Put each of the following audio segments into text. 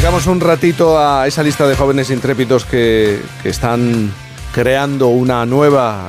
Dedicamos un ratito a esa lista de jóvenes intrépidos que, que están creando una nueva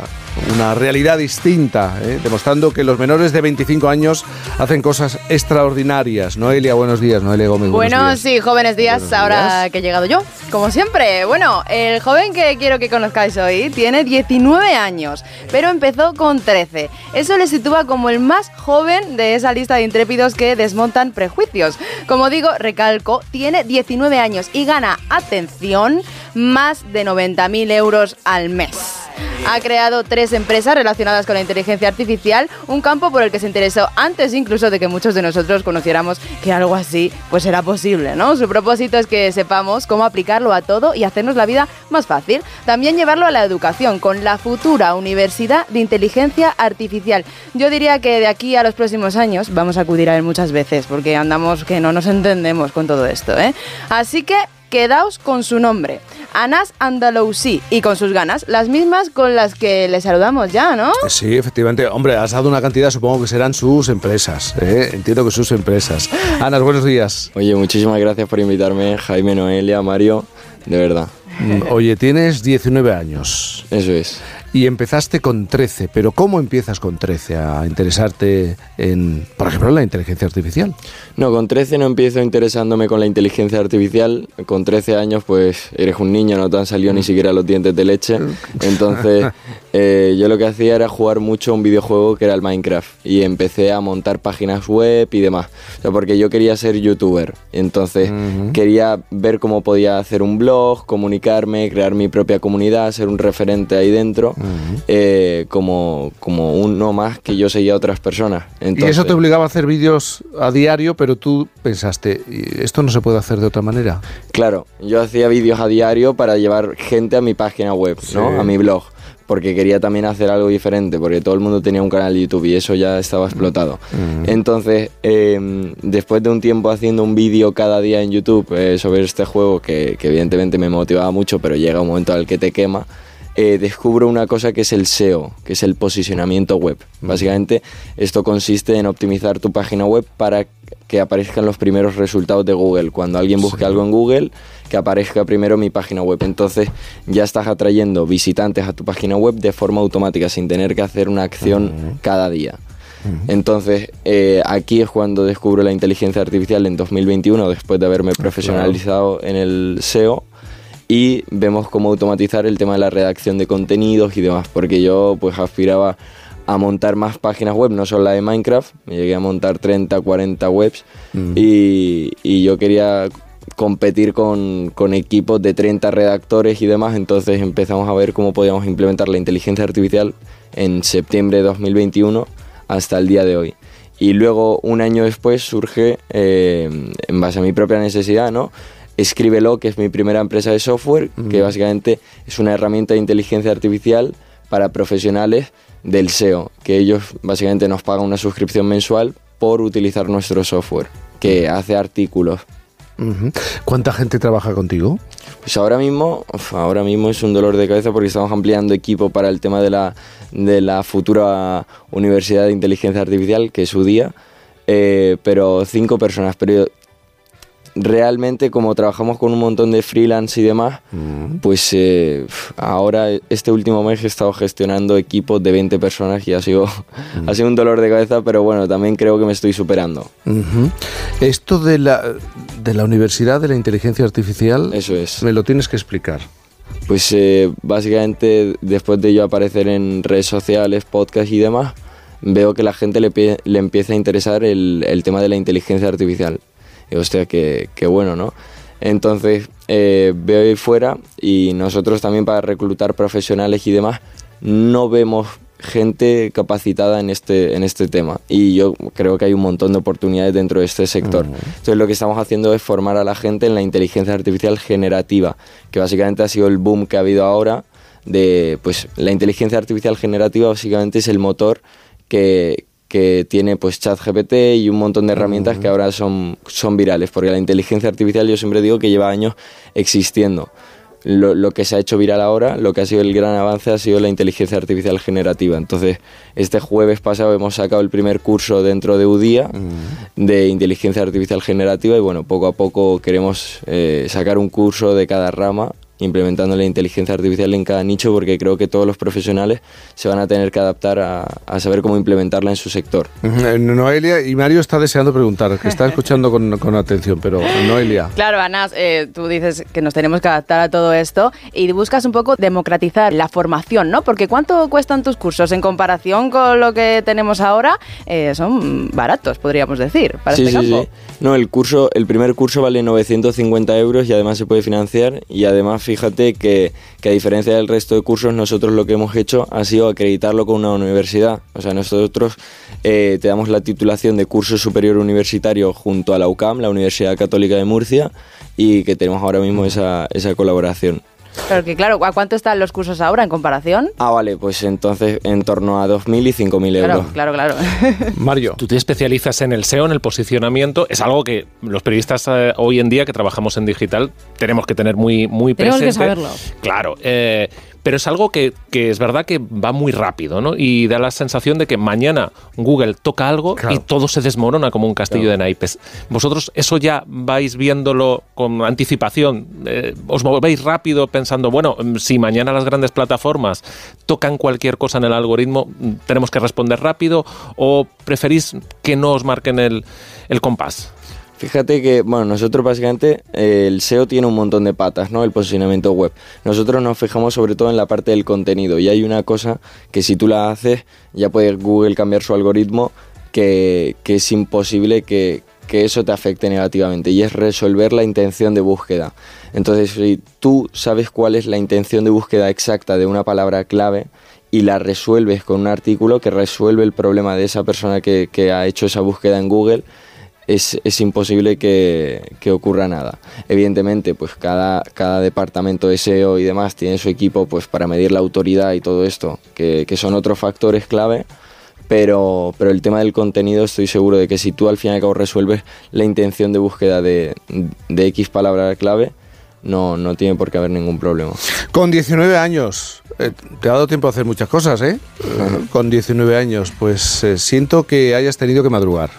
una realidad distinta, ¿eh? demostrando que los menores de 25 años hacen cosas extraordinarias. Noelia, buenos días. Noelia Gómez. Bueno, sí, jóvenes días, ahora que he llegado yo, como siempre. Bueno, el joven que quiero que conozcáis hoy tiene 19 años, pero empezó con 13. Eso le sitúa como el más joven de esa lista de intrépidos que desmontan prejuicios. Como digo, recalco, tiene 19 años y gana, atención, más de 90.000 euros al mes ha creado tres empresas relacionadas con la inteligencia artificial, un campo por el que se interesó antes incluso de que muchos de nosotros conociéramos que algo así pues era posible, ¿no? Su propósito es que sepamos cómo aplicarlo a todo y hacernos la vida más fácil. También llevarlo a la educación con la futura Universidad de Inteligencia Artificial. Yo diría que de aquí a los próximos años vamos a acudir a él muchas veces porque andamos que no nos entendemos con todo esto, ¿eh? Así que quedaos con su nombre, Anas Andalousi, y con sus ganas, las mismas con las que le saludamos ya, ¿no? Sí, efectivamente. Hombre, has dado una cantidad, supongo que serán sus empresas. ¿eh? Entiendo que sus empresas. Anas, buenos días. Oye, muchísimas gracias por invitarme, Jaime, Noelia, Mario, de verdad. Mm, oye, tienes 19 años. Eso es. Y empezaste con 13, pero ¿cómo empiezas con 13 a interesarte en, por ejemplo, la inteligencia artificial? No, con 13 no empiezo interesándome con la inteligencia artificial. Con 13 años, pues eres un niño, no te han salido ni siquiera los dientes de leche. Entonces, eh, yo lo que hacía era jugar mucho un videojuego que era el Minecraft. Y empecé a montar páginas web y demás. O sea, porque yo quería ser youtuber. Entonces, quería ver cómo podía hacer un blog, comunicarme, crear mi propia comunidad, ser un referente ahí dentro. Eh, como, como uno más que yo seguía a otras personas. y eso te obligaba a hacer vídeos a diario, pero tú pensaste, ¿esto no se puede hacer de otra manera? Claro, yo hacía vídeos a diario para llevar gente a mi página web, ¿no? a mi blog porque quería también hacer algo diferente, porque todo el mundo tenía un canal de YouTube y eso ya estaba explotado. Entonces, em, después de un tiempo haciendo un vídeo cada día en YouTube eh, sobre este juego, que, que, evidentemente me motivaba mucho, pero llega un momento al que te quema, eh, descubro una cosa que es el SEO, que es el posicionamiento web. Básicamente, esto consiste en optimizar tu página web para que aparezcan los primeros resultados de Google. Cuando alguien busque algo en Google, que aparezca primero mi página web. Entonces ya estás atrayendo visitantes a tu página web de forma automática, sin tener que hacer una acción cada día. Entonces, eh, aquí es cuando descubro la inteligencia artificial en 2021, después de haberme profesionalizado en el SEO y vemos cómo automatizar el tema de la redacción de contenidos y demás, porque yo pues aspiraba a montar más páginas web, no solo la de Minecraft, me llegué a montar 30, 40 webs y, y, yo quería competir con, con, equipos de 30 redactores y demás, entonces empezamos a ver cómo podíamos implementar la inteligencia artificial en septiembre de 2021 hasta el día de hoy. Y luego, un año después, surge, eh, en base a mi propia necesidad, ¿no? Escríbelo, que es mi primera empresa de software, que básicamente es una herramienta de inteligencia artificial para profesionales del SEO, que ellos básicamente nos pagan una suscripción mensual por utilizar nuestro software, que hace artículos. ¿Cuánta gente trabaja contigo? Pues ahora mismo, ahora mismo es un dolor de cabeza porque estamos ampliando equipo para el tema de la, de la futura Universidad de Inteligencia Artificial, que es su día, eh, pero cinco personas. Pero realmente como trabajamos con un montón de freelance y demás, pues eh, ahora este último mes he estado gestionando equipos de 20 personas y ha sido, ha sido un dolor de cabeza, pero bueno, también creo que me estoy superando. Esto de la, de la Universidad de la Inteligencia Artificial, Eso es. me lo tienes que explicar. Pues eh, básicamente después de yo aparecer en redes sociales, podcast y demás, veo que la gente le, le empieza a interesar el, el tema de la inteligencia artificial hostia, qué, bueno, ¿no? Entonces eh, veo ahí fuera y nosotros también para reclutar profesionales y demás no vemos gente capacitada en este, en este tema y yo creo que hay un montón de oportunidades dentro de este sector. Entonces lo que estamos haciendo es formar a la gente en la inteligencia artificial generativa, que básicamente ha sido el boom que ha habido ahora de pues la inteligencia artificial generativa básicamente es el motor que, que tiene pues ChatGPT y un montón de herramientas que ahora son, son virales, porque la inteligencia artificial yo siempre digo que lleva años existiendo, lo, que se ha hecho viral ahora, lo que ha sido el gran avance ha sido la inteligencia artificial generativa. Entonces, este jueves pasado hemos sacado el primer curso dentro de UDIA de inteligencia artificial generativa y bueno, poco a poco queremos eh, sacar un curso de cada rama implementando la inteligencia artificial en cada nicho porque creo que todos los profesionales se van a tener que adaptar a, saber cómo implementarla en su sector. Noelia y Mario está deseando preguntar, que está escuchando con, atención, pero Noelia. Claro, Anas, eh, tú dices que nos tenemos que adaptar a todo esto y buscas un poco democratizar la formación, ¿no? Porque ¿cuánto cuestan tus cursos en comparación con lo que tenemos ahora? Eh, son baratos, podríamos decir, para sí, este sí, Sí. No, el curso, el primer curso vale 950 euros y además se puede financiar y además fíjate que, a diferencia del resto de cursos, nosotros lo que hemos hecho ha sido acreditarlo con una universidad. O sea, nosotros eh, te damos la titulación de curso superior universitario junto a la UCAM, la Universidad Católica de Murcia, y que tenemos ahora mismo esa, esa colaboración. Pero que claro, ¿a cuánto están los cursos ahora en comparación? Ah, vale, pues entonces en torno a 2.000 y 5.000 euros. Claro, claro, Mario. Tú te especializas en el SEO, en el posicionamiento. Es algo que los periodistas eh, hoy en día que trabajamos en digital tenemos que tener muy, muy presente. Tenemos que saberlo. Claro. Eh, pero es algo que, es verdad que va muy rápido, ¿no? Y da la sensación de que mañana Google toca algo y todo se desmorona como un castillo de naipes. Vosotros eso ya vais viéndolo con anticipación, eh, os movéis rápido pensando, bueno, mm, si mañana las grandes plataformas tocan cualquier cosa en el algoritmo, mm, tenemos que responder rápido o preferís que no os marquen el, el compás. Fíjate que, bueno, nosotros básicamente eh, el SEO tiene un montón de patas, ¿no? El posicionamiento web. Nosotros nos fijamos sobre todo en la parte del contenido y hay una cosa que si tú la haces ya puede Google cambiar su algoritmo que, es imposible que, que eso te afecte negativamente y es resolver la intención de búsqueda. Entonces, si tú sabes cuál es la intención de búsqueda exacta de una palabra clave, y la resuelves con un artículo que resuelve el problema de esa persona que, que ha hecho esa búsqueda en Google, es, imposible que, ocurra nada. Evidentemente, pues cada, cada departamento de SEO y demás tiene su equipo pues para medir la autoridad y todo esto, que, son otros factores clave, pero, pero el tema del contenido estoy seguro de que si tú al fin y al cabo resuelves la intención de búsqueda de, de X palabra clave, no, no tiene por qué haber ningún problema. Con 19 años, eh, te ha dado tiempo a hacer muchas cosas, ¿eh? Con 19 años, pues eh, siento que hayas tenido que madrugar.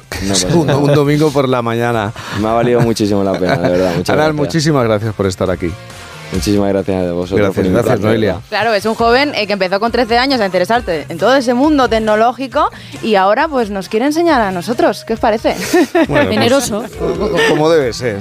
un, domingo por la mañana. Me ha valido muchísimo la pena, de verdad. Muchas muchísimas gracias por estar aquí. Muchísimas gracias a vosotros. Gracias, gracias Noelia. Claro, es un joven eh, que empezó con 13 años a interesarte en todo ese mundo tecnológico y ahora pues nos quiere enseñar a nosotros. ¿Qué os parece? Bueno, Generoso. como debe ser.